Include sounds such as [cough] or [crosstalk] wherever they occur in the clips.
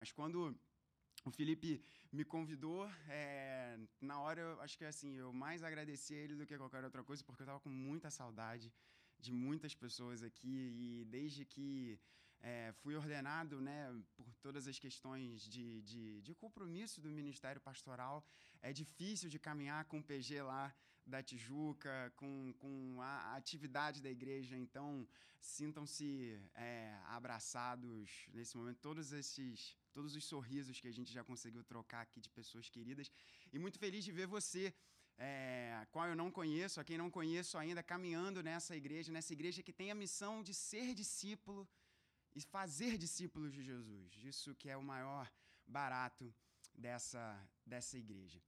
Mas quando o Felipe me convidou, é, na hora, eu acho que assim, eu mais agradeci a ele do que qualquer outra coisa, porque eu estava com muita saudade de muitas pessoas aqui e desde que é, fui ordenado né, por todas as questões de, de, de, compromisso do Ministério Pastoral, é difícil de caminhar com o PG lá da Tijuca, com, com a atividade da igreja. Então, sintam-se é, abraçados nesse momento. Todos esses todos os sorrisos que a gente já conseguiu trocar aqui de pessoas queridas. E muito feliz de ver você é, qual eu não conheço, a quem não conheço ainda, caminhando nessa igreja, nessa igreja que tem a missão de ser discípulo e fazer discípulos de Jesus. Isso que é o maior barato dessa, dessa igreja.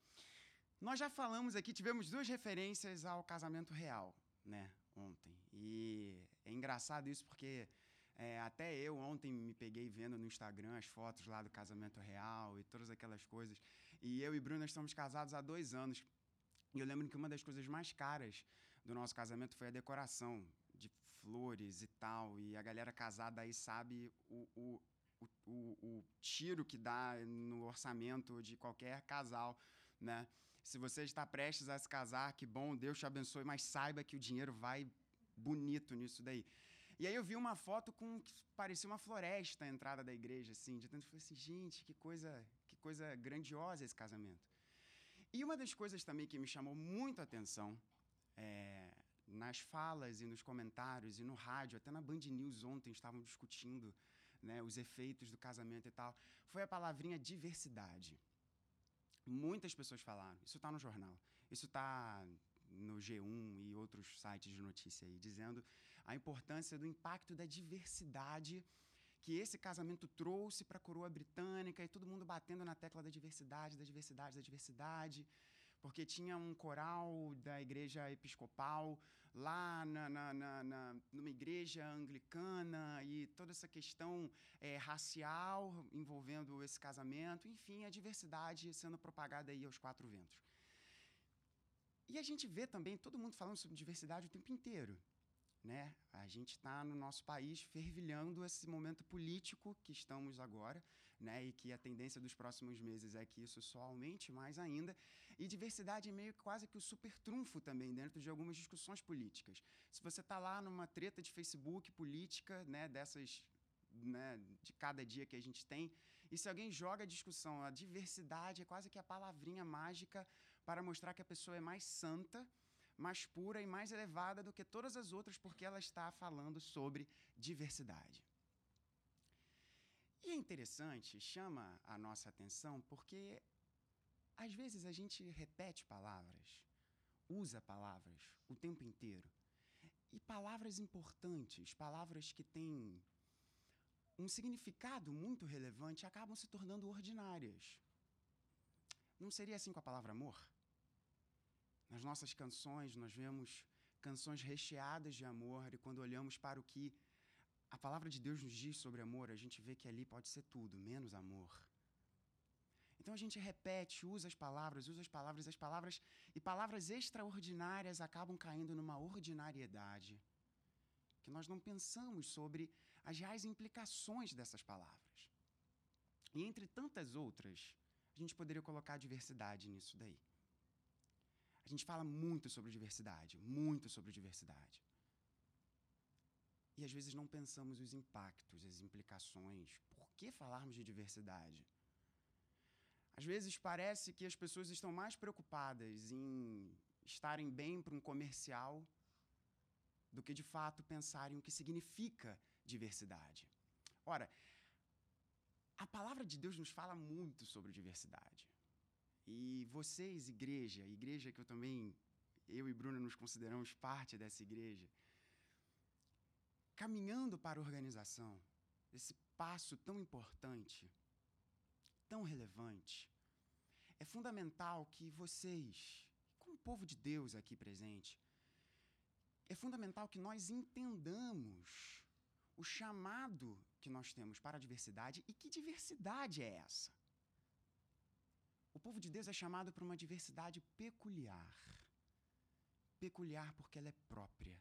Nós já falamos aqui, tivemos duas referências ao casamento real, né, ontem. E é engraçado isso porque é, até eu ontem me peguei vendo no Instagram as fotos lá do casamento real e todas aquelas coisas. E eu e Bruna estamos casados há dois anos. E eu lembro que uma das coisas mais caras do nosso casamento foi a decoração de flores e tal. E a galera casada aí sabe o, o, o, o, tiro que dá no orçamento de qualquer casal, né? Se você está prestes a se casar, que bom, Deus te abençoe, mas saiba que o dinheiro vai bonito nisso daí. E aí eu vi uma foto com que parecia uma floresta a entrada da igreja, assim, de tanto eu falei assim, gente, que coisa, que coisa grandiosa esse casamento. E uma das coisas também que me chamou muito a atenção é, nas falas e nos comentários e no rádio, até na Band News ontem estavam discutindo né, os efeitos do casamento e tal, foi a palavrinha diversidade. Muitas pessoas falaram, isso está no jornal, isso está no G1 e outros sites de notícia aí, dizendo a importância do impacto da diversidade que esse casamento trouxe para a coroa britânica e todo mundo batendo na tecla da diversidade, da diversidade, da diversidade, porque tinha um coral da igreja episcopal lá na, na, na, na numa igreja anglicana e toda essa questão é, racial envolvendo esse casamento, enfim, a diversidade sendo propagada aí aos quatro ventos. E a gente vê também todo mundo falando sobre diversidade o tempo inteiro né? A gente está no nosso país fervilhando esse momento político que estamos agora, né? E que a tendência dos próximos meses é que isso só aumente mais ainda. E diversidade é meio quase que o super trunfo também dentro de algumas discussões políticas. Se você está lá numa treta de Facebook política, né? Dessas né, de cada dia que a gente tem. E se alguém joga a discussão, a diversidade é quase que a palavrinha mágica para mostrar que a pessoa é mais santa mais pura e mais elevada do que todas as outras, porque ela está falando sobre diversidade. E é interessante, chama a nossa atenção, porque às vezes a gente repete palavras, usa palavras o tempo inteiro. E palavras importantes, palavras que têm um significado muito relevante, acabam se tornando ordinárias. Não seria assim com a palavra amor? Nas nossas canções, nós vemos canções recheadas de amor, e quando olhamos para o que a palavra de Deus nos diz sobre amor, a gente vê que ali pode ser tudo, menos amor. Então a gente repete, usa as palavras, usa as palavras, as palavras, e palavras extraordinárias acabam caindo numa ordinariedade, que nós não pensamos sobre as reais implicações dessas palavras. E entre tantas outras, a gente poderia colocar a diversidade nisso daí. A gente fala muito sobre diversidade, muito sobre diversidade. E às vezes não pensamos os impactos, as implicações. Por que falarmos de diversidade? Às vezes parece que as pessoas estão mais preocupadas em estarem bem para um comercial do que de fato pensarem o que significa diversidade. Ora, a palavra de Deus nos fala muito sobre diversidade. E vocês, igreja, igreja que eu também, eu e Bruna nos consideramos parte dessa igreja, caminhando para a organização, esse passo tão importante, tão relevante, é fundamental que vocês, como povo de Deus aqui presente, é fundamental que nós entendamos o chamado que nós temos para a diversidade e que diversidade é essa. O povo de Deus é chamado para uma diversidade peculiar. Peculiar porque ela é própria.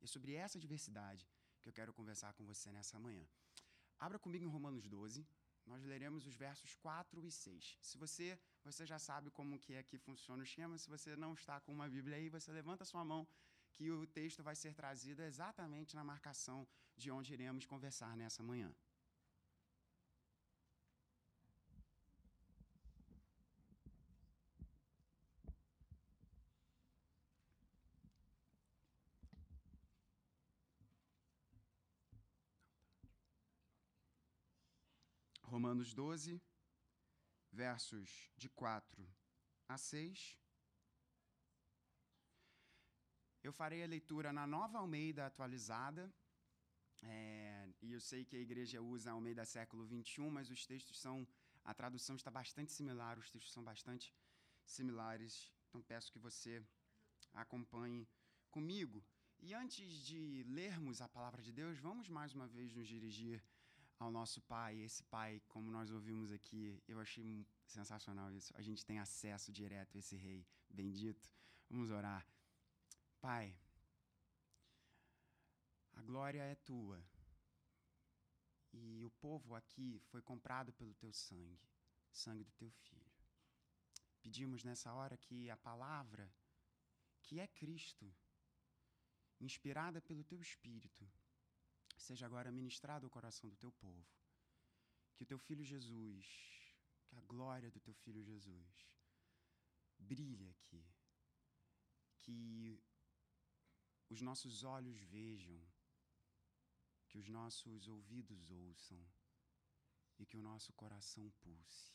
E é sobre essa diversidade que eu quero conversar com você nessa manhã. Abra comigo em Romanos 12, nós leremos os versos 4 e 6. Se você, você já sabe como que é que funciona o esquema, se você não está com uma Bíblia aí, você levanta sua mão que o texto vai ser trazido exatamente na marcação de onde iremos conversar nessa manhã. Romanos 12, versos de 4 a 6. Eu farei a leitura na nova Almeida atualizada. É, e eu sei que a igreja usa a Almeida século 21, mas os textos são. A tradução está bastante similar, os textos são bastante similares. Então peço que você acompanhe comigo. E antes de lermos a palavra de Deus, vamos mais uma vez nos dirigir ao nosso Pai. Esse Pai, como nós ouvimos aqui, eu achei sensacional isso. A gente tem acesso direto a esse Rei bendito. Vamos orar. Pai, a glória é tua. E o povo aqui foi comprado pelo teu sangue, sangue do teu filho. Pedimos nessa hora que a palavra, que é Cristo, inspirada pelo teu espírito, seja agora ministrado ao coração do teu povo. Que o teu filho Jesus, que a glória do teu filho Jesus brilhe aqui. Que os nossos olhos vejam, que os nossos ouvidos ouçam e que o nosso coração pulse.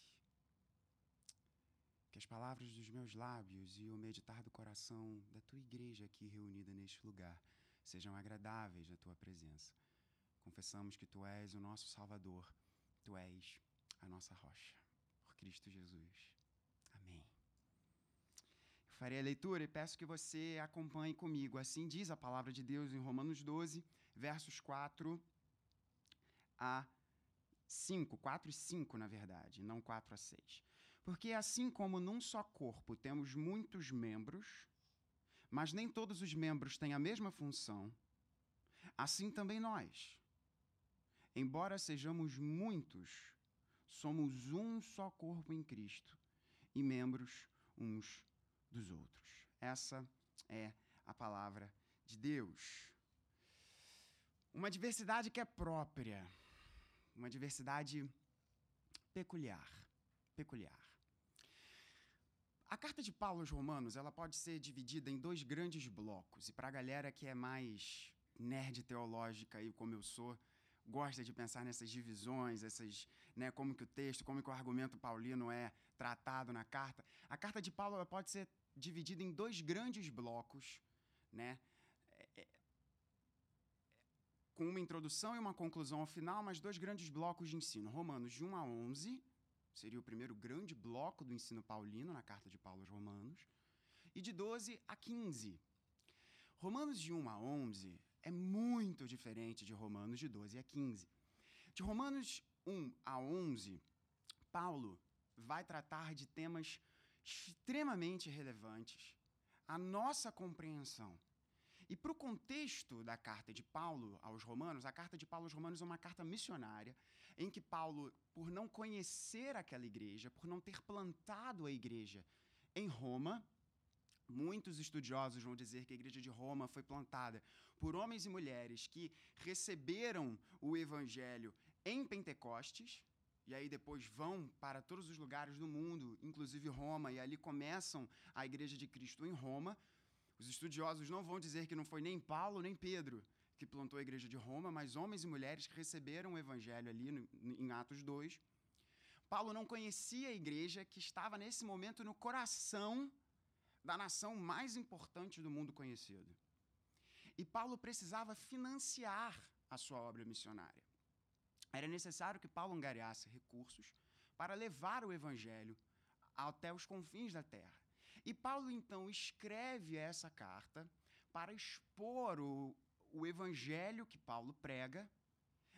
Que as palavras dos meus lábios e o meditar do coração da tua igreja aqui reunida neste lugar sejam agradáveis na tua presença confessamos que tu és o nosso Salvador, tu és a nossa rocha. Por Cristo Jesus. Amém. Eu farei a leitura e peço que você acompanhe comigo. Assim diz a palavra de Deus em Romanos 12, versos 4 a 5. 4 e 5, na verdade, não 4 a 6. Porque assim como num só corpo temos muitos membros, mas nem todos os membros têm a mesma função, assim também nós Embora sejamos muitos, somos um só corpo em Cristo e membros uns dos outros. Essa é a palavra de Deus. Uma diversidade que é própria, uma diversidade peculiar, peculiar. A carta de Paulo aos Romanos, ela pode ser dividida em dois grandes blocos. E para a galera que é mais nerd teológica aí como eu sou, gosta de pensar nessas divisões, essas, né, como que o texto, como que o argumento paulino é tratado na carta. A carta de Paulo pode ser dividida em dois grandes blocos, né, é, é, com uma introdução e uma conclusão ao final, mas dois grandes blocos de ensino. Romanos de 1 a 11, seria o primeiro grande bloco do ensino paulino na carta de Paulo aos Romanos, e de 12 a 15. Romanos de 1 a 11 é muito diferente de Romanos de 12 a 15. De Romanos 1 a 11, Paulo vai tratar de temas extremamente relevantes à nossa compreensão. E para o contexto da carta de Paulo aos Romanos, a carta de Paulo aos Romanos é uma carta missionária, em que Paulo, por não conhecer aquela igreja, por não ter plantado a igreja em Roma, Muitos estudiosos vão dizer que a igreja de Roma foi plantada por homens e mulheres que receberam o evangelho em Pentecostes, e aí depois vão para todos os lugares do mundo, inclusive Roma, e ali começam a igreja de Cristo em Roma. Os estudiosos não vão dizer que não foi nem Paulo nem Pedro que plantou a igreja de Roma, mas homens e mulheres que receberam o evangelho ali em Atos 2. Paulo não conhecia a igreja que estava nesse momento no coração da nação mais importante do mundo conhecido. E Paulo precisava financiar a sua obra missionária. Era necessário que Paulo angariasse recursos para levar o evangelho até os confins da terra. E Paulo então escreve essa carta para expor o, o evangelho que Paulo prega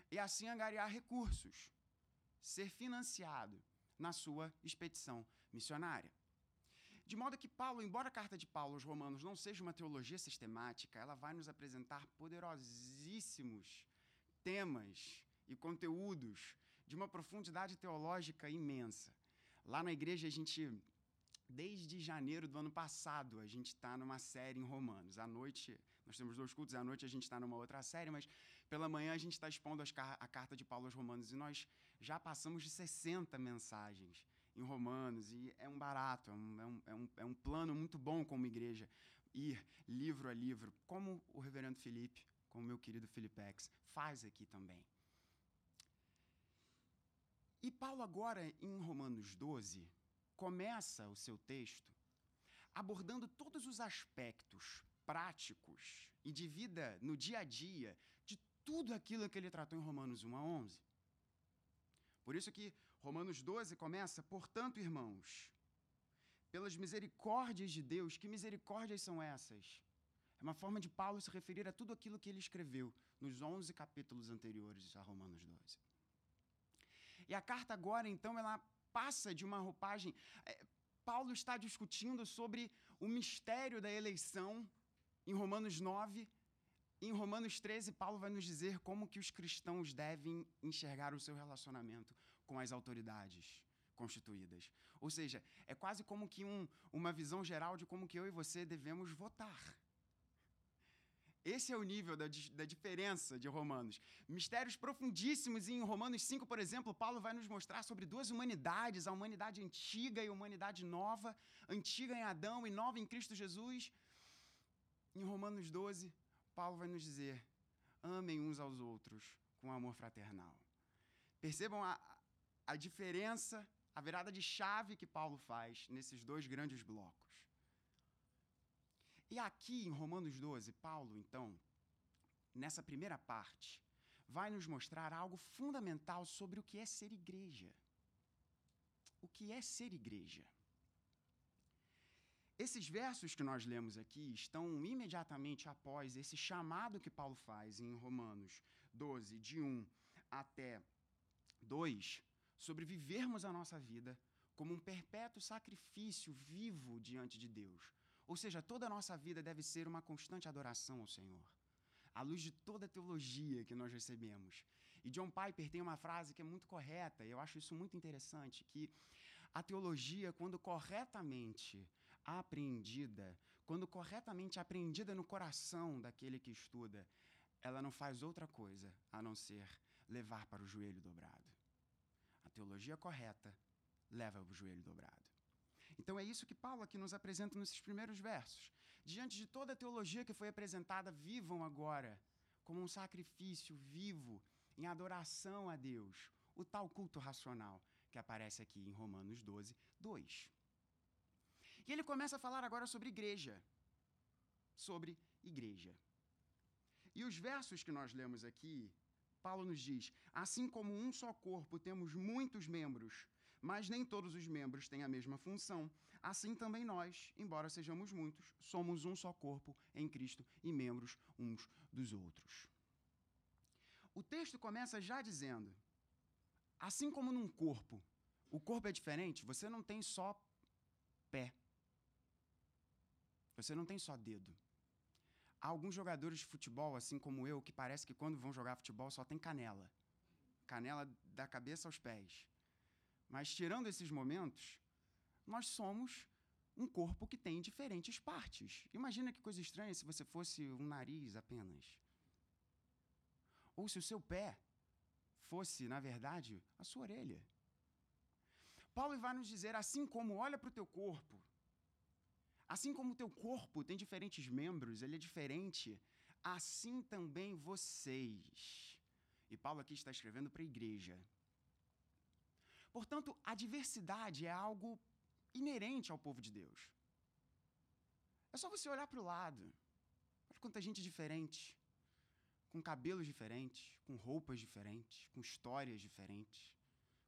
e assim angariar recursos, ser financiado na sua expedição missionária. De modo que Paulo, embora a carta de Paulo aos Romanos não seja uma teologia sistemática, ela vai nos apresentar poderosíssimos temas e conteúdos de uma profundidade teológica imensa. Lá na igreja, a gente, desde janeiro do ano passado, a gente está numa série em Romanos. À noite, nós temos dois cultos, à noite a gente está numa outra série, mas pela manhã a gente está expondo a carta de Paulo aos Romanos e nós já passamos de 60 mensagens em Romanos e é um barato, é um, é um, é um, é um plano muito bom como igreja ir livro a livro, como o reverendo Felipe, como meu querido Filipex, faz aqui também. E Paulo, agora em Romanos 12, começa o seu texto abordando todos os aspectos práticos e de vida no dia a dia de tudo aquilo que ele tratou em Romanos 1 a 11. Por isso que Romanos 12 começa, portanto, irmãos, pelas misericórdias de Deus, que misericórdias são essas? É uma forma de Paulo se referir a tudo aquilo que ele escreveu nos 11 capítulos anteriores a Romanos 12. E a carta agora, então, ela passa de uma roupagem. É, Paulo está discutindo sobre o mistério da eleição em Romanos 9. Em Romanos 13, Paulo vai nos dizer como que os cristãos devem enxergar o seu relacionamento com as autoridades constituídas. Ou seja, é quase como que um, uma visão geral de como que eu e você devemos votar. Esse é o nível da, da diferença de Romanos. Mistérios profundíssimos. Em Romanos 5, por exemplo, Paulo vai nos mostrar sobre duas humanidades: a humanidade antiga e a humanidade nova, antiga em Adão e nova em Cristo Jesus. Em Romanos 12, Paulo vai nos dizer: amem uns aos outros com amor fraternal. Percebam a, a diferença, a virada de chave que Paulo faz nesses dois grandes blocos. E aqui em Romanos 12, Paulo, então, nessa primeira parte, vai nos mostrar algo fundamental sobre o que é ser igreja. O que é ser igreja? Esses versos que nós lemos aqui estão imediatamente após esse chamado que Paulo faz em Romanos 12, de 1 até 2, sobre vivermos a nossa vida como um perpétuo sacrifício vivo diante de Deus, ou seja, toda a nossa vida deve ser uma constante adoração ao Senhor, à luz de toda a teologia que nós recebemos. E John Piper tem uma frase que é muito correta, e eu acho isso muito interessante, que a teologia, quando corretamente apreendida, quando corretamente apreendida no coração daquele que estuda, ela não faz outra coisa a não ser levar para o joelho dobrado. Teologia correta leva o joelho dobrado. Então é isso que Paulo aqui nos apresenta nesses primeiros versos. Diante de toda a teologia que foi apresentada, vivam agora como um sacrifício vivo em adoração a Deus, o tal culto racional que aparece aqui em Romanos 12, 2. E ele começa a falar agora sobre igreja. Sobre igreja. E os versos que nós lemos aqui, Paulo nos diz: assim como um só corpo temos muitos membros, mas nem todos os membros têm a mesma função. Assim também nós, embora sejamos muitos, somos um só corpo em Cristo e membros uns dos outros. O texto começa já dizendo: assim como num corpo, o corpo é diferente, você não tem só pé. Você não tem só dedo. Há alguns jogadores de futebol, assim como eu, que parece que quando vão jogar futebol só tem canela. Canela da cabeça aos pés. Mas tirando esses momentos, nós somos um corpo que tem diferentes partes. Imagina que coisa estranha se você fosse um nariz apenas. Ou se o seu pé fosse, na verdade, a sua orelha. Paulo vai nos dizer: assim como olha para o teu corpo, assim como o teu corpo tem diferentes membros, ele é diferente, assim também vocês. E Paulo aqui está escrevendo para a igreja. Portanto, a diversidade é algo inerente ao povo de Deus. É só você olhar para o lado. Olha quanta gente diferente, com cabelos diferentes, com roupas diferentes, com histórias diferentes,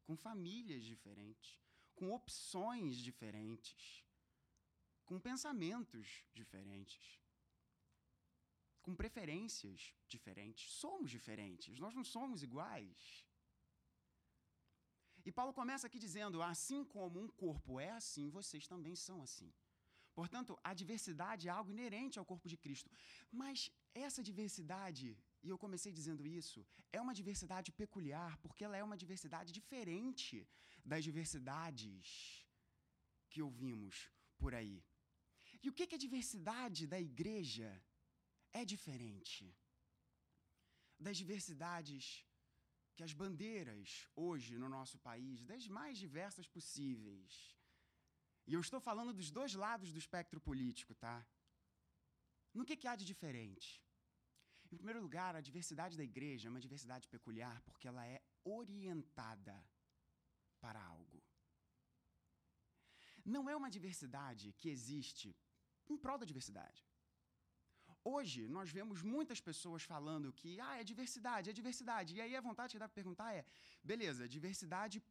com famílias diferentes, com opções diferentes, com pensamentos diferentes, com preferências diferentes. Somos diferentes, nós não somos iguais. E Paulo começa aqui dizendo: assim como um corpo é assim, vocês também são assim. Portanto, a diversidade é algo inerente ao corpo de Cristo. Mas essa diversidade e eu comecei dizendo isso, é uma diversidade peculiar, porque ela é uma diversidade diferente das diversidades que ouvimos por aí. E o que, a diversidade da igreja é diferente das diversidades que as bandeiras hoje no nosso país, das mais diversas possíveis. E eu estou falando dos dois lados do espectro político, tá? No que, que há de diferente? Em primeiro lugar, a diversidade da igreja é uma diversidade peculiar porque ela é orientada para algo. Não é uma diversidade que existe em prol da diversidade. Hoje, nós vemos muitas pessoas falando que ah, é diversidade, é diversidade. E aí a vontade que dá para perguntar é: beleza, diversidade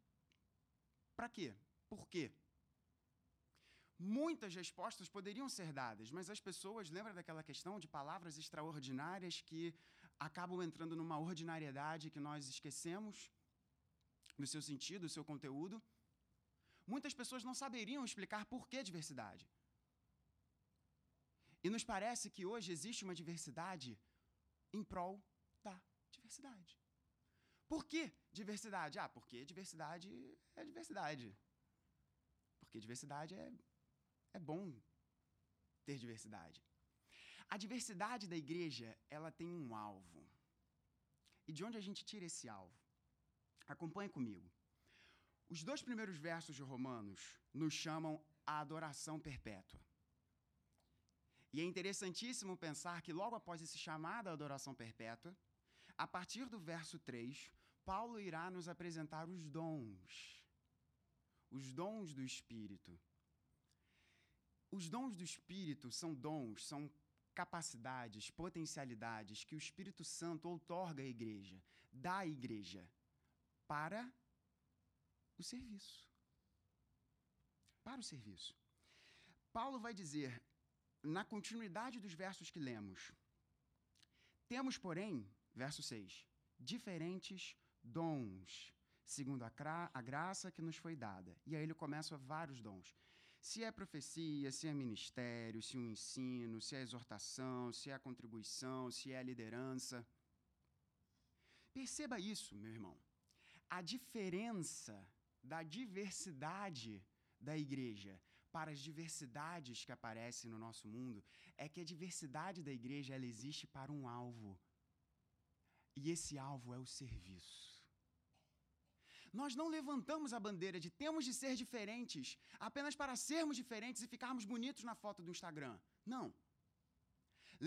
para quê? Por quê? Muitas respostas poderiam ser dadas, mas as pessoas lembram daquela questão de palavras extraordinárias que acabam entrando numa ordinariedade que nós esquecemos do seu sentido, do seu conteúdo. Muitas pessoas não saberiam explicar por que diversidade. E nos parece que hoje existe uma diversidade em prol da diversidade. Por que diversidade? Ah, porque diversidade é diversidade. Porque diversidade é, é bom ter diversidade. A diversidade da igreja, ela tem um alvo. E de onde a gente tira esse alvo? Acompanhe comigo. Os dois primeiros versos de Romanos nos chamam a adoração perpétua. E é interessantíssimo pensar que logo após esse chamado à adoração perpétua, a partir do verso 3, Paulo irá nos apresentar os dons. Os dons do Espírito. Os dons do Espírito são dons, são capacidades, potencialidades que o Espírito Santo outorga à igreja, dá à igreja, para o serviço. Para o serviço. Paulo vai dizer na continuidade dos versos que lemos. Temos, porém, verso 6, diferentes dons, segundo a, a, graça que nos foi dada. E aí ele começa vários dons. Se é profecia, se é ministério, se é um ensino, se é exortação, se é contribuição, se é liderança. Perceba isso, meu irmão. A diferença da diversidade da igreja para as diversidades que aparecem no nosso mundo é que a diversidade da igreja ela existe para um alvo. E esse alvo é o serviço. Nós não levantamos a bandeira de temos de ser diferentes apenas para sermos diferentes e ficarmos bonitos na foto do Instagram. Não.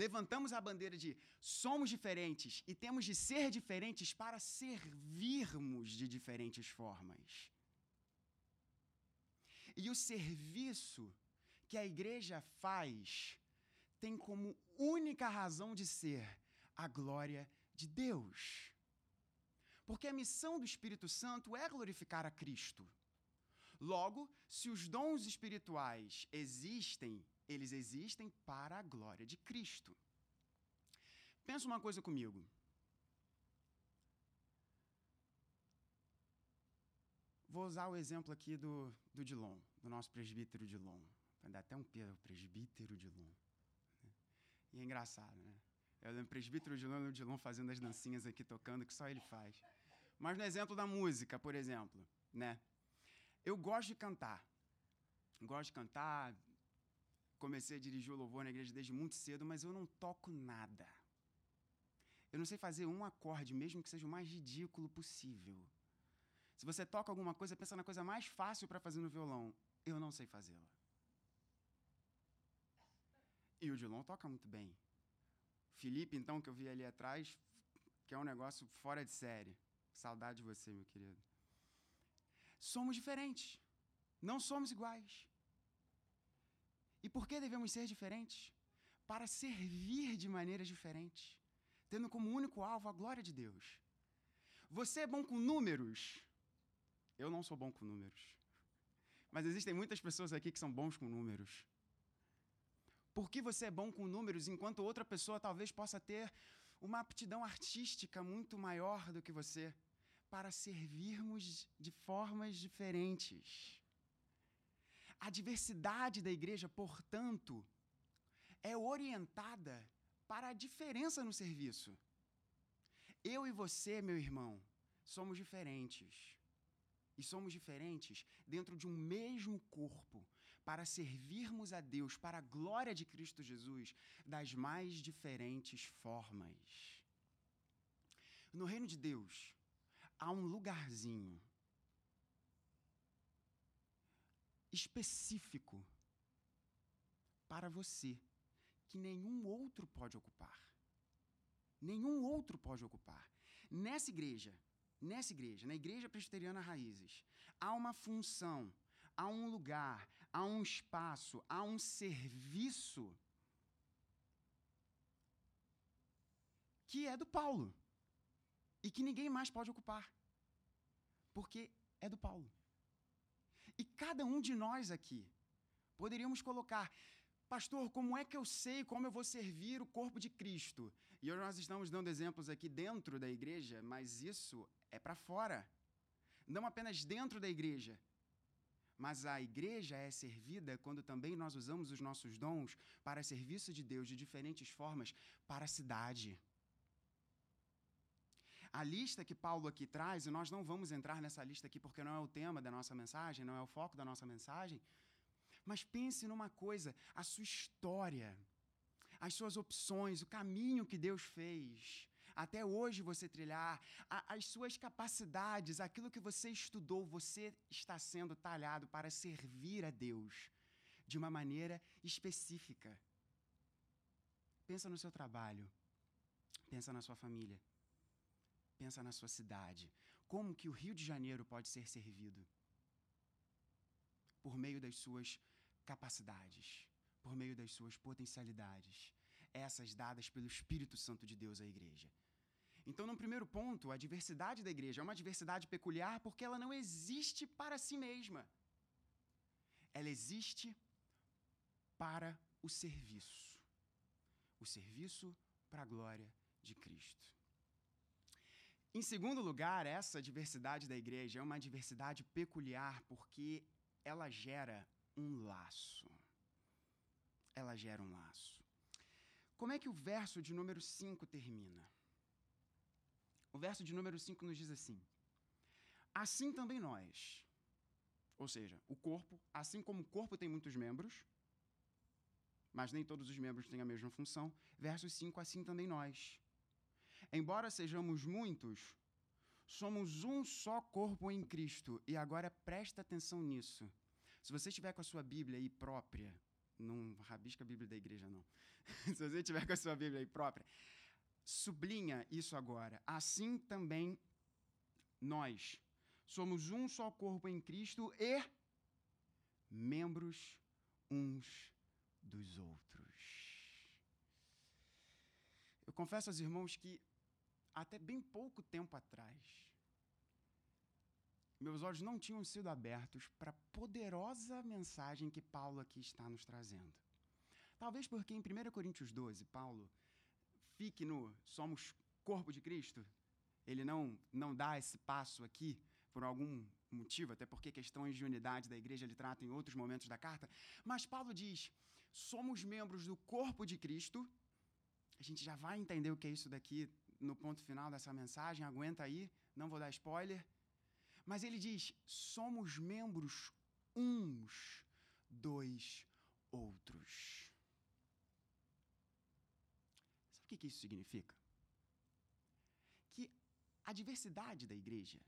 Levantamos a bandeira de somos diferentes e temos de ser diferentes para servirmos de diferentes formas. E o serviço que a igreja faz tem como única razão de ser a glória de Deus. Porque a missão do Espírito Santo é glorificar a Cristo. Logo, se os dons espirituais existem, eles existem para a glória de Cristo. Pensa uma coisa comigo. Vou usar o exemplo aqui do, do Dilon, do nosso presbítero Dilon. Vai dar até um pelo, presbítero Dilon. Né? E é engraçado, né? Eu lembro presbítero Dilon o Dilon fazendo as dancinhas aqui, tocando, que só ele faz. Mas no exemplo da música, por exemplo, né? Eu gosto de cantar. Gosto de cantar. Comecei a dirigir o louvor na igreja desde muito cedo, mas eu não toco nada. Eu não sei fazer um acorde, mesmo que seja o mais ridículo possível. Se você toca alguma coisa, pensa na coisa mais fácil para fazer no violão. Eu não sei fazê-la. E o Dilon toca muito bem. Felipe, então, que eu vi ali atrás, que é um negócio fora de série. Saudade de você, meu querido. Somos diferentes. Não somos iguais. E por que devemos ser diferentes? Para servir de maneiras diferentes, tendo como único alvo a glória de Deus. Você é bom com números? Eu não sou bom com números. Mas existem muitas pessoas aqui que são bons com números. Por que você é bom com números enquanto outra pessoa talvez possa ter uma aptidão artística muito maior do que você para servirmos de formas diferentes? A diversidade da igreja, portanto, é orientada para a diferença no serviço. Eu e você, meu irmão, somos diferentes. E somos diferentes dentro de um mesmo corpo, para servirmos a Deus, para a glória de Cristo Jesus, das mais diferentes formas. No reino de Deus, há um lugarzinho específico para você que nenhum outro pode ocupar. Nenhum outro pode ocupar. Nessa igreja, nessa igreja, na Igreja Presbiteriana Raízes, há uma função, há um lugar, há um espaço, há um serviço que é do Paulo e que ninguém mais pode ocupar, porque é do Paulo. E cada um de nós aqui poderíamos colocar, pastor, como é que eu sei como eu vou servir o corpo de Cristo? E nós estamos dando exemplos aqui dentro da igreja, mas isso é para fora. Não apenas dentro da igreja. Mas a igreja é servida quando também nós usamos os nossos dons para serviço de Deus de diferentes formas para a cidade. A lista que Paulo aqui traz, e nós não vamos entrar nessa lista aqui porque não é o tema da nossa mensagem, não é o foco da nossa mensagem, mas pense numa coisa: a sua história, as suas opções, o caminho que Deus fez, até hoje você trilhar, a, as suas capacidades, aquilo que você estudou, você está sendo talhado para servir a Deus de uma maneira específica. Pensa no seu trabalho, pensa na sua família. Pensa na sua cidade. Como que o Rio de Janeiro pode ser servido? Por meio das suas capacidades, por meio das suas potencialidades, essas dadas pelo Espírito Santo de Deus à igreja. Então, no primeiro ponto, a diversidade da igreja é uma diversidade peculiar porque ela não existe para si mesma. Ela existe para o serviço. O serviço para a glória de Cristo. Em segundo lugar, essa diversidade da igreja é uma diversidade peculiar porque ela gera um laço. Ela gera um laço. Como é que o verso de número 5 termina? O verso de número 5 nos diz assim: Assim também nós. Ou seja, o corpo, assim como o corpo tem muitos membros, mas nem todos os membros têm a mesma função. Verso 5, assim também nós. Embora sejamos muitos, somos um só corpo em Cristo. E agora presta atenção nisso. Se você estiver com a sua Bíblia aí própria, não rabisca a Bíblia da igreja, não. [laughs] Se você estiver com a sua Bíblia aí própria, sublinha isso agora. Assim também nós somos um só corpo em Cristo e membros uns dos outros. Eu confesso aos irmãos que até bem pouco tempo atrás, meus olhos não tinham sido abertos para a poderosa mensagem que Paulo aqui está nos trazendo. Talvez porque em 1 Coríntios 12, Paulo fique no somos corpo de Cristo. Ele não, não dá esse passo aqui por algum motivo, até porque questões de unidade da igreja ele trata em outros momentos da carta. Mas Paulo diz: somos membros do corpo de Cristo. A gente já vai entender o que é isso daqui no ponto final dessa mensagem, aguenta aí, não vou dar spoiler. Mas ele diz: somos membros uns dos outros. O que isso significa? Que a diversidade da igreja,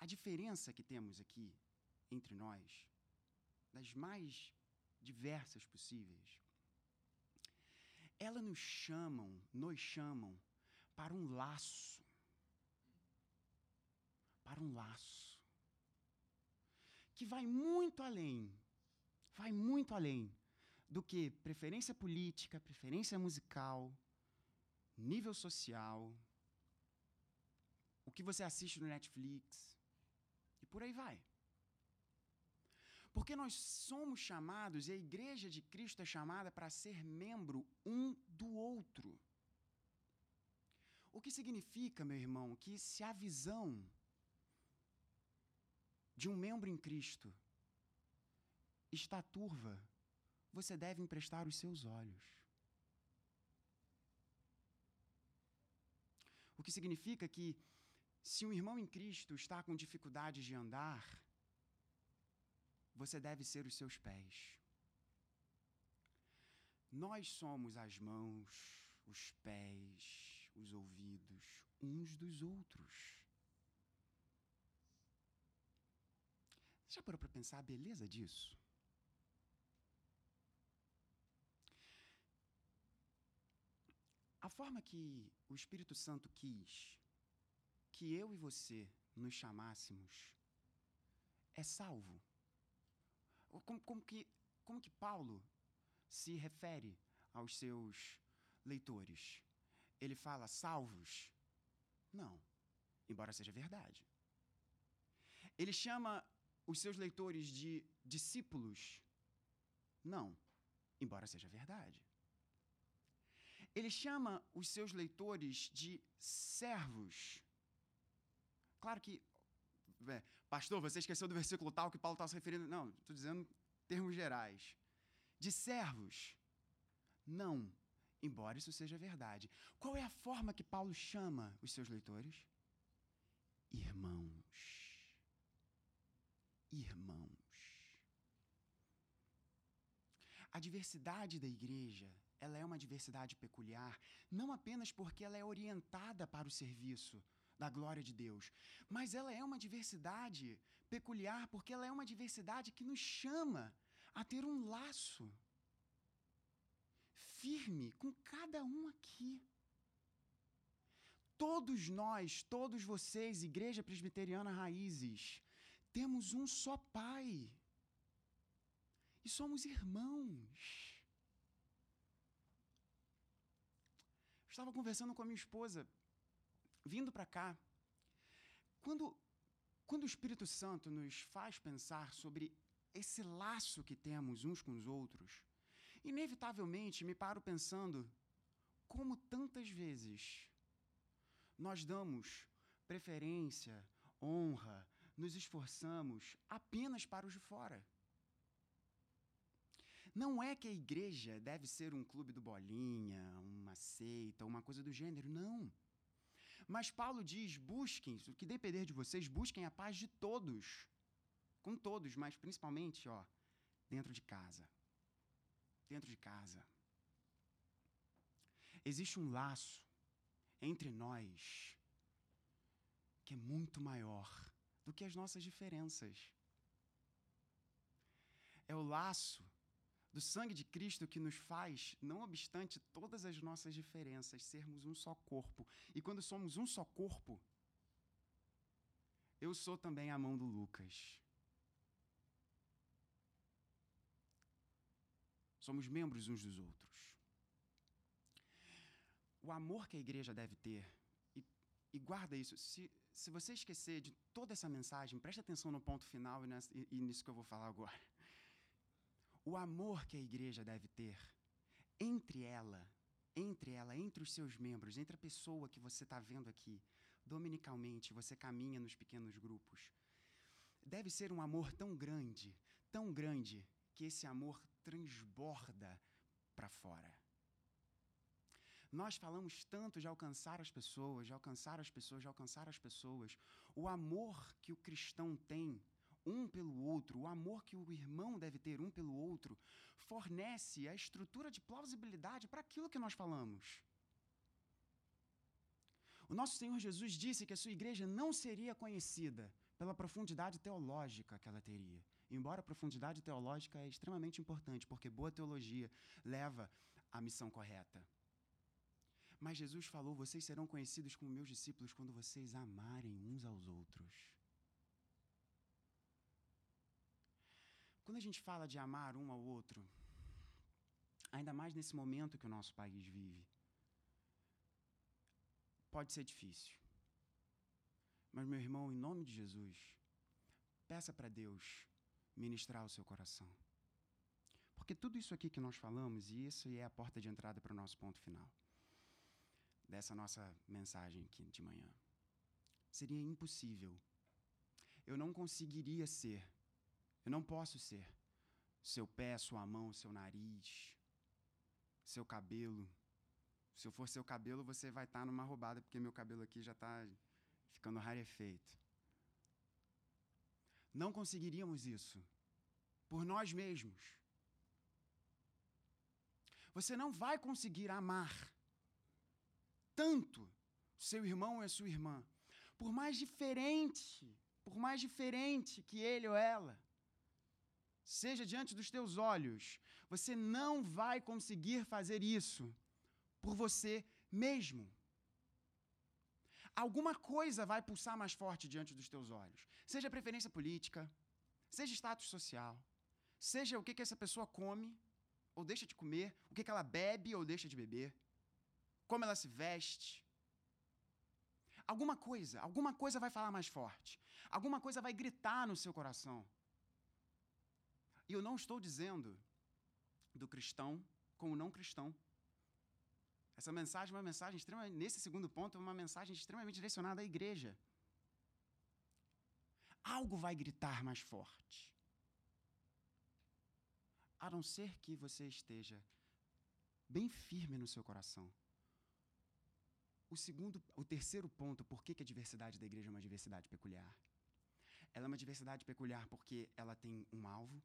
a diferença que temos aqui entre nós, das mais diversas possíveis, ela nos chamam, nos chamam para um laço. Para um laço. Que vai muito além, vai muito além do que preferência política, preferência musical, nível social, o que você assiste no Netflix, e por aí vai. Porque nós somos chamados, e a igreja de Cristo é chamada para ser membro um do outro. O que significa, meu irmão, que se a visão de um membro em Cristo está turva, você deve emprestar os seus olhos. O que significa que, se um irmão em Cristo está com dificuldades de andar, você deve ser os seus pés. Nós somos as mãos, os pés, os ouvidos uns dos outros. Já parou para pensar a beleza disso? A forma que o Espírito Santo quis que eu e você nos chamássemos é salvo. Como, como, que, como que Paulo se refere aos seus leitores? Ele fala salvos? Não, embora seja verdade. Ele chama os seus leitores de discípulos? Não, embora seja verdade. Ele chama os seus leitores de servos. Claro que, é, pastor, você esqueceu do versículo tal que Paulo está se referindo. Não, estou dizendo termos gerais. De servos. Não, embora isso seja verdade. Qual é a forma que Paulo chama os seus leitores? Irmãos. Irmãos. A diversidade da igreja ela é uma diversidade peculiar, não apenas porque ela é orientada para o serviço da glória de Deus, mas ela é uma diversidade peculiar porque ela é uma diversidade que nos chama a ter um laço firme com cada um aqui. Todos nós, todos vocês, Igreja Presbiteriana Raízes, temos um só Pai. E somos irmãos. Estava conversando com a minha esposa, vindo para cá. Quando, quando o Espírito Santo nos faz pensar sobre esse laço que temos uns com os outros, inevitavelmente me paro pensando como tantas vezes nós damos preferência, honra, nos esforçamos apenas para os de fora. Não é que a igreja deve ser um clube do bolinha, uma seita, uma coisa do gênero. Não. Mas Paulo diz: busquem, o que depender de vocês, busquem a paz de todos. Com todos, mas principalmente, ó, dentro de casa. Dentro de casa. Existe um laço entre nós que é muito maior do que as nossas diferenças. É o laço do sangue de Cristo que nos faz, não obstante todas as nossas diferenças, sermos um só corpo. E quando somos um só corpo, eu sou também a mão do Lucas. Somos membros uns dos outros. O amor que a igreja deve ter, e, e guarda isso, se, se você esquecer de toda essa mensagem, preste atenção no ponto final e, nessa, e, e nisso que eu vou falar agora o amor que a igreja deve ter entre ela, entre ela, entre os seus membros, entre a pessoa que você está vendo aqui, dominicalmente, você caminha nos pequenos grupos. Deve ser um amor tão grande, tão grande, que esse amor transborda para fora. Nós falamos tanto de alcançar as pessoas, de alcançar as pessoas, de alcançar as pessoas. O amor que o cristão tem um pelo outro, o amor que o irmão deve ter um pelo outro, fornece a estrutura de plausibilidade para aquilo que nós falamos. O nosso Senhor Jesus disse que a sua igreja não seria conhecida pela profundidade teológica que ela teria. Embora a profundidade teológica é extremamente importante, porque boa teologia leva à missão correta. Mas Jesus falou: vocês serão conhecidos como meus discípulos quando vocês amarem uns aos outros. Quando a gente fala de amar um ao outro, ainda mais nesse momento que o nosso país vive, pode ser difícil. Mas, meu irmão, em nome de Jesus, peça para Deus ministrar o seu coração. Porque tudo isso aqui que nós falamos, e isso é a porta de entrada para o nosso ponto final, dessa nossa mensagem aqui de manhã, seria impossível. Eu não conseguiria ser eu não posso ser seu pé, sua mão, seu nariz, seu cabelo, Se eu for seu cabelo, você vai estar tá numa roubada, porque meu cabelo aqui já está ficando rarefeito. Não conseguiríamos isso por nós mesmos. Você não vai conseguir amar tanto seu irmão e a sua irmã, por mais diferente, por mais diferente que ele ou ela seja diante dos teus olhos, você não vai conseguir fazer isso por você mesmo. Alguma coisa vai pulsar mais forte diante dos teus olhos, seja preferência política, seja status social, seja o que, que essa pessoa come ou deixa de comer, o que, que ela bebe ou deixa de beber, como ela se veste. Alguma coisa, alguma coisa vai falar mais forte. Alguma coisa vai gritar no seu coração. E eu não estou dizendo do cristão com o não cristão. Essa mensagem é uma mensagem extremamente, nesse segundo ponto, é uma mensagem extremamente direcionada à igreja. Algo vai gritar mais forte. A não ser que você esteja bem firme no seu coração. O segundo, o terceiro ponto, por que, que a diversidade da igreja é uma diversidade peculiar? Ela é uma diversidade peculiar porque ela tem um alvo.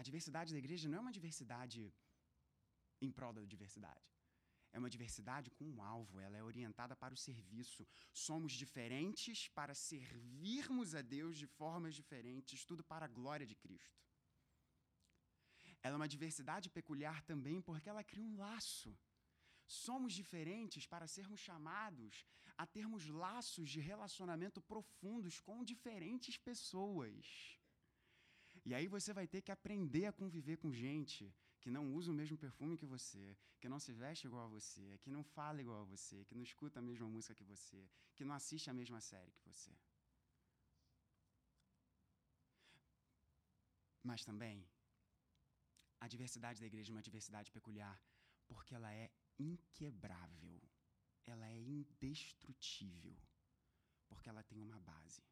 A diversidade da igreja não é uma diversidade em prol da diversidade. É uma diversidade com um alvo, ela é orientada para o serviço. Somos diferentes para servirmos a Deus de formas diferentes, tudo para a glória de Cristo. Ela é uma diversidade peculiar também porque ela cria um laço. Somos diferentes para sermos chamados a termos laços de relacionamento profundos com diferentes pessoas. E aí você vai ter que aprender a conviver com gente que não usa o mesmo perfume que você, que não se veste igual a você, que não fala igual a você, que não escuta a mesma música que você, que não assiste a mesma série que você. Mas também, a diversidade da igreja é uma diversidade peculiar porque ela é inquebrável, ela é indestrutível, porque ela tem uma base.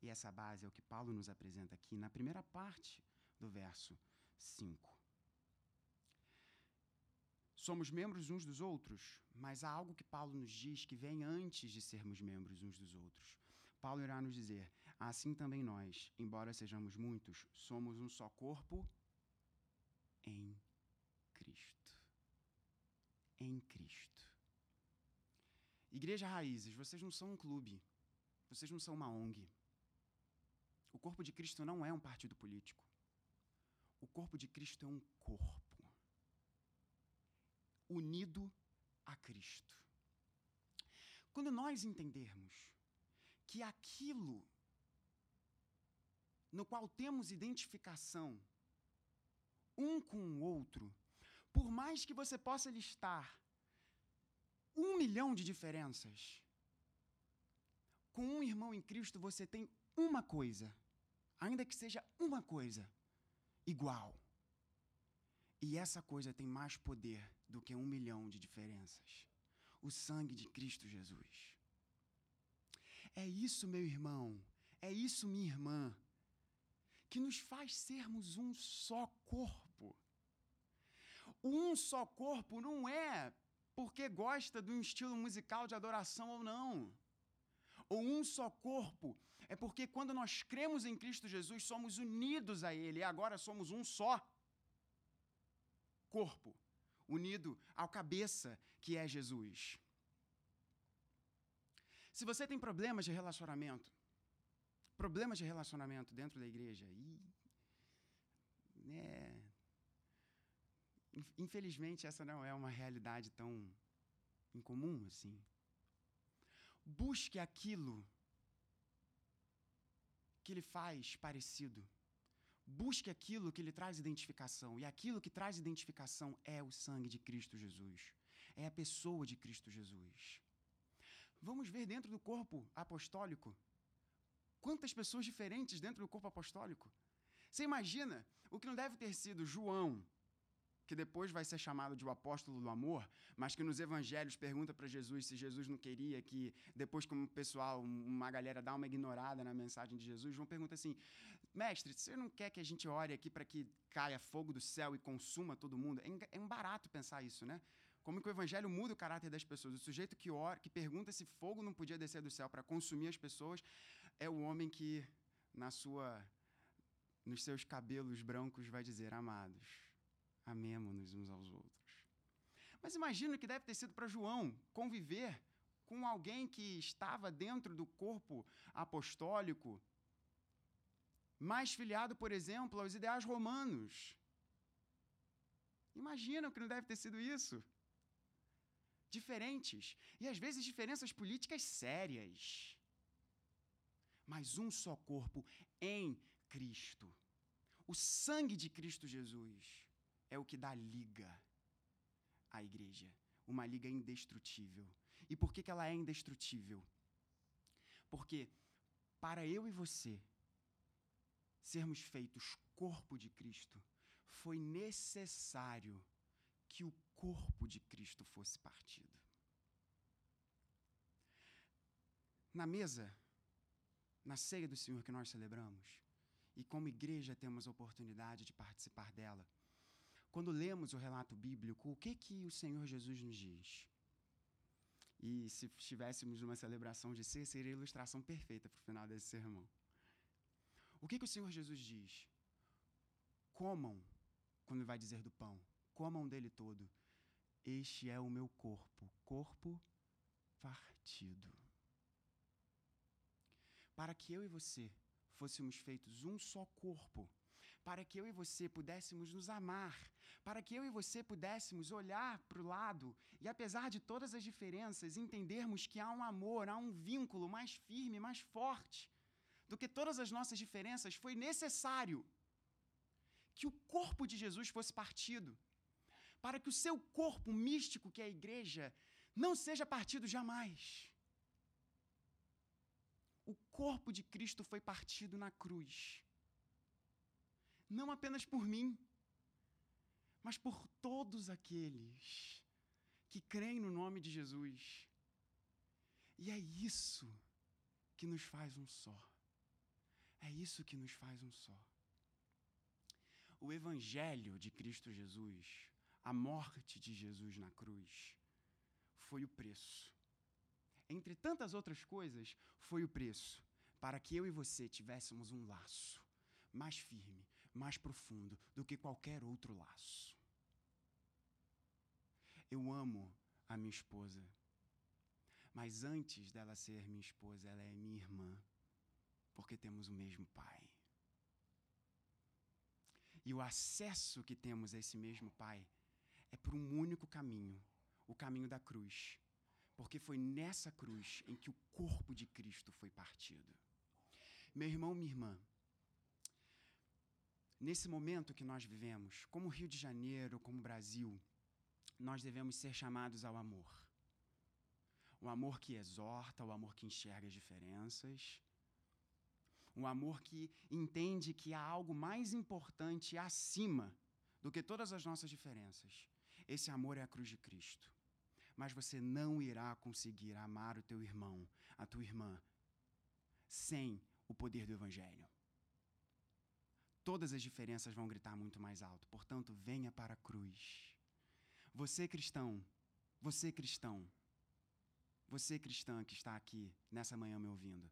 E essa base é o que Paulo nos apresenta aqui na primeira parte do verso 5. Somos membros uns dos outros, mas há algo que Paulo nos diz que vem antes de sermos membros uns dos outros. Paulo irá nos dizer: assim também nós, embora sejamos muitos, somos um só corpo em Cristo. Em Cristo. Igreja Raízes, vocês não são um clube, vocês não são uma ONG. O corpo de Cristo não é um partido político. O corpo de Cristo é um corpo unido a Cristo. Quando nós entendermos que aquilo no qual temos identificação um com o outro, por mais que você possa listar um milhão de diferenças, com um irmão em Cristo você tem uma coisa, ainda que seja uma coisa, igual. E essa coisa tem mais poder do que um milhão de diferenças. O sangue de Cristo Jesus. É isso, meu irmão, é isso, minha irmã, que nos faz sermos um só corpo. Um só corpo não é porque gosta de um estilo musical de adoração ou não. Ou um só corpo é porque quando nós cremos em Cristo Jesus, somos unidos a Ele e agora somos um só corpo unido ao cabeça que é Jesus. Se você tem problemas de relacionamento, problemas de relacionamento dentro da igreja, e, né, infelizmente essa não é uma realidade tão incomum assim. Busque aquilo que lhe faz parecido Busque aquilo que lhe traz identificação. E aquilo que traz identificação é o sangue de Cristo Jesus. É a pessoa de Cristo Jesus. Vamos ver dentro do corpo apostólico. Quantas pessoas diferentes dentro do corpo apostólico. Você imagina o que não deve ter sido João, que depois vai ser chamado de o apóstolo do amor, mas que nos evangelhos pergunta para Jesus se Jesus não queria que, depois que o pessoal, uma galera dá uma ignorada na mensagem de Jesus, João pergunta assim: Mestre, você não quer que a gente ore aqui para que caia fogo do céu e consuma todo mundo? É, é um barato pensar isso, né? como que o evangelho muda o caráter das pessoas. O sujeito que ora, que pergunta se fogo não podia descer do céu para consumir as pessoas, é o homem que na sua nos seus cabelos brancos vai dizer: "Amados, amemo-nos uns aos outros". Mas imagina que deve ter sido para João conviver com alguém que estava dentro do corpo apostólico, mais filiado, por exemplo, aos ideais romanos. Imagina que não deve ter sido isso. Diferentes. E às vezes diferenças políticas sérias. Mas um só corpo em Cristo. O sangue de Cristo Jesus é o que dá liga à igreja. Uma liga indestrutível. E por que, que ela é indestrutível? Porque para eu e você sermos feitos corpo de Cristo, foi necessário que o corpo de Cristo fosse partido. Na mesa, na ceia do Senhor que nós celebramos, e como igreja temos a oportunidade de participar dela, quando lemos o relato bíblico, o que que o Senhor Jesus nos diz? E se estivéssemos numa celebração de ceia, seria a ilustração perfeita para o final desse sermão. O que, que o Senhor Jesus diz? Comam, quando vai dizer do pão, comam dele todo. Este é o meu corpo, corpo partido. Para que eu e você fôssemos feitos um só corpo, para que eu e você pudéssemos nos amar, para que eu e você pudéssemos olhar para o lado e, apesar de todas as diferenças, entendermos que há um amor, há um vínculo mais firme, mais forte do que todas as nossas diferenças, foi necessário que o corpo de Jesus fosse partido, para que o seu corpo místico, que é a igreja, não seja partido jamais. O corpo de Cristo foi partido na cruz. Não apenas por mim, mas por todos aqueles que creem no nome de Jesus. E é isso que nos faz um só. É isso que nos faz um só. O Evangelho de Cristo Jesus, a morte de Jesus na cruz, foi o preço. Entre tantas outras coisas, foi o preço para que eu e você tivéssemos um laço mais firme, mais profundo do que qualquer outro laço. Eu amo a minha esposa, mas antes dela ser minha esposa, ela é minha irmã, porque temos o mesmo pai. E o acesso que temos a esse mesmo pai é por um único caminho, o caminho da cruz. Porque foi nessa cruz em que o corpo de Cristo foi partido. Meu irmão, minha irmã, nesse momento que nós vivemos, como Rio de Janeiro, como Brasil, nós devemos ser chamados ao amor. O amor que exorta, o amor que enxerga as diferenças, um amor que entende que há algo mais importante acima do que todas as nossas diferenças. Esse amor é a cruz de Cristo. Mas você não irá conseguir amar o teu irmão, a tua irmã, sem o poder do Evangelho. Todas as diferenças vão gritar muito mais alto. Portanto, venha para a cruz. Você cristão, você cristão, você cristã que está aqui nessa manhã me ouvindo,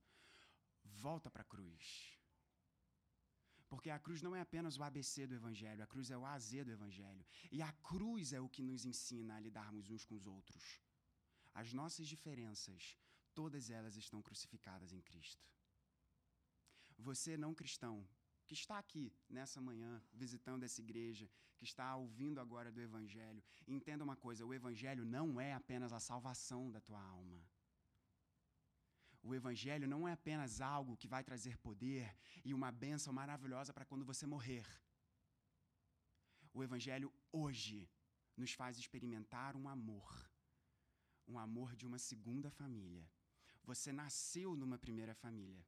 volta para a cruz. Porque a cruz não é apenas o ABC do Evangelho, a cruz é o AZ do Evangelho. E a cruz é o que nos ensina a lidarmos uns com os outros. As nossas diferenças, todas elas estão crucificadas em Cristo. Você, não cristão, que está aqui nessa manhã, visitando essa igreja, que está ouvindo agora do Evangelho, entenda uma coisa: o Evangelho não é apenas a salvação da tua alma. O Evangelho não é apenas algo que vai trazer poder e uma bênção maravilhosa para quando você morrer. O Evangelho hoje nos faz experimentar um amor, um amor de uma segunda família. Você nasceu numa primeira família.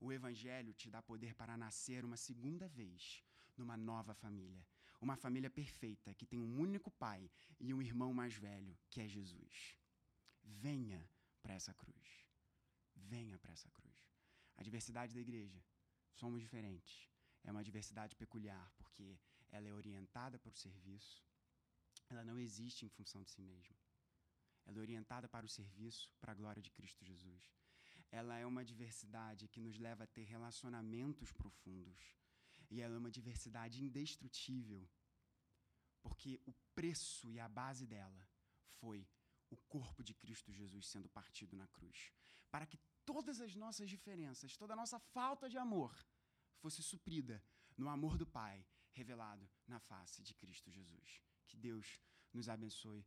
O Evangelho te dá poder para nascer uma segunda vez numa nova família. Uma família perfeita que tem um único pai e um irmão mais velho, que é Jesus. Venha para essa cruz venha para essa cruz. A diversidade da igreja, somos diferentes. É uma diversidade peculiar, porque ela é orientada para o serviço, ela não existe em função de si mesma. Ela é orientada para o serviço, para a glória de Cristo Jesus. Ela é uma diversidade que nos leva a ter relacionamentos profundos. E ela é uma diversidade indestrutível, porque o preço e a base dela foi o corpo de Cristo Jesus sendo partido na cruz, para que todas as nossas diferenças, toda a nossa falta de amor fosse suprida no amor do Pai revelado na face de Cristo Jesus. Que Deus nos abençoe